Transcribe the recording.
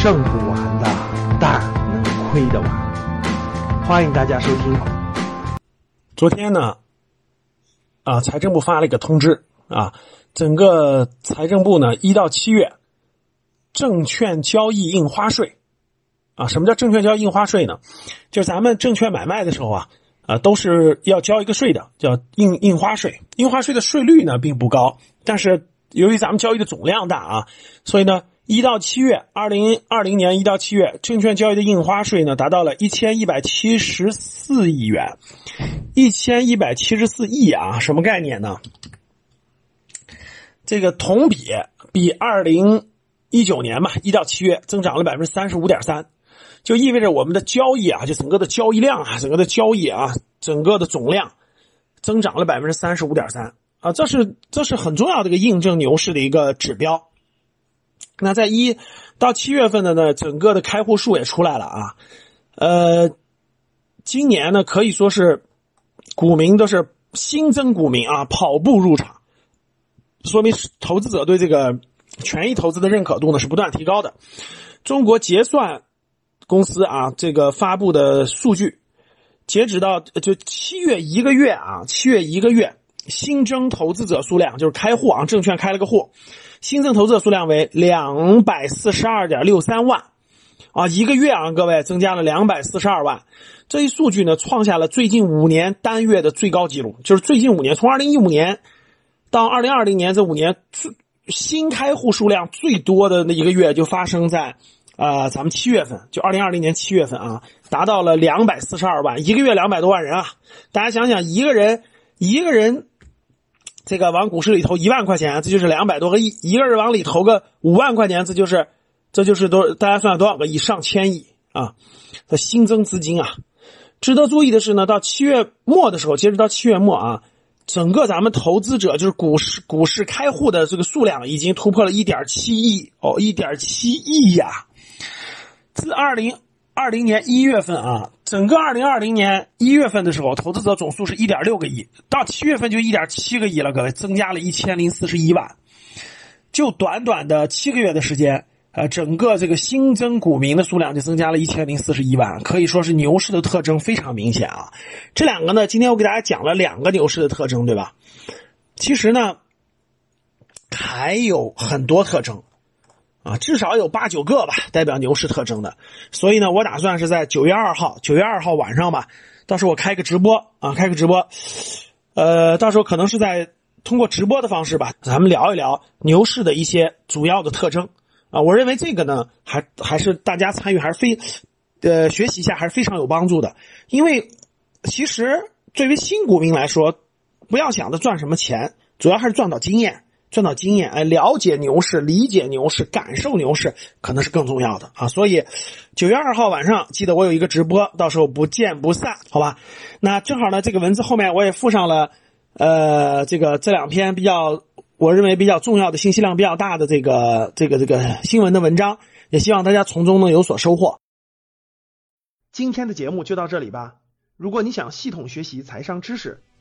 挣不完的但能亏得完。欢迎大家收听。昨天呢，啊，财政部发了一个通知啊，整个财政部呢，一到七月，证券交易印花税，啊，什么叫证券交易印花税呢？就是咱们证券买卖的时候啊，啊，都是要交一个税的，叫印印花税。印花税的税率呢并不高，但是由于咱们交易的总量大啊，所以呢。一到七月，二零二零年一到七月，证券交易的印花税呢达到了一千一百七十四亿元，一千一百七十四亿啊，什么概念呢？这个同比比二零一九年嘛，一到七月增长了百分之三十五点三，就意味着我们的交易啊，就整个的交易量啊，整个的交易啊，整个的总量增长了百分之三十五点三啊，这是这是很重要的一个印证牛市的一个指标。那在一到七月份的呢，整个的开户数也出来了啊，呃，今年呢可以说是股民都是新增股民啊，跑步入场，说明投资者对这个权益投资的认可度呢是不断提高的。中国结算公司啊，这个发布的数据，截止到就七月一个月啊，七月一个月新增投资者数量就是开户啊，证券开了个户。新增投资者数量为两百四十二点六三万，啊，一个月啊，各位增加了两百四十二万，这一数据呢，创下了最近五年单月的最高纪录。就是最近五年，从二零一五年到二零二零年这五年最，新开户数量最多的那一个月就发生在啊，咱们七月份，就二零二零年七月份啊，达到了两百四十二万，一个月两百多万人啊。大家想想，一个人一个人。这个往股市里投一万块钱，这就是两百多个亿；一个人往里投个五万块钱，这就是，这就是多，大家算多少个亿？上千亿啊！的新增资金啊！值得注意的是呢，到七月末的时候，截止到七月末啊，整个咱们投资者就是股市股市开户的这个数量已经突破了一点七亿哦，一点七亿呀！自二零。二零年一月份啊，整个二零二零年一月份的时候，投资者总数是一点六个亿，到七月份就一点七个亿了，各位，增加了一千零四十一万，就短短的七个月的时间，呃，整个这个新增股民的数量就增加了一千零四十一万，可以说是牛市的特征非常明显啊。这两个呢，今天我给大家讲了两个牛市的特征，对吧？其实呢，还有很多特征。啊，至少有八九个吧，代表牛市特征的。所以呢，我打算是在九月二号，九月二号晚上吧，到时候我开个直播啊，开个直播，呃，到时候可能是在通过直播的方式吧，咱们聊一聊牛市的一些主要的特征啊。我认为这个呢，还还是大家参与还是非，呃，学习一下还是非常有帮助的。因为其实对于新股民来说，不要想着赚什么钱，主要还是赚到经验。赚到经验，哎，了解牛市，理解牛市，感受牛市，可能是更重要的啊。所以，九月二号晚上，记得我有一个直播，到时候不见不散，好吧？那正好呢，这个文字后面我也附上了，呃，这个这两篇比较，我认为比较重要的信息量比较大的这个这个这个新闻的文章，也希望大家从中能有所收获。今天的节目就到这里吧。如果你想系统学习财商知识，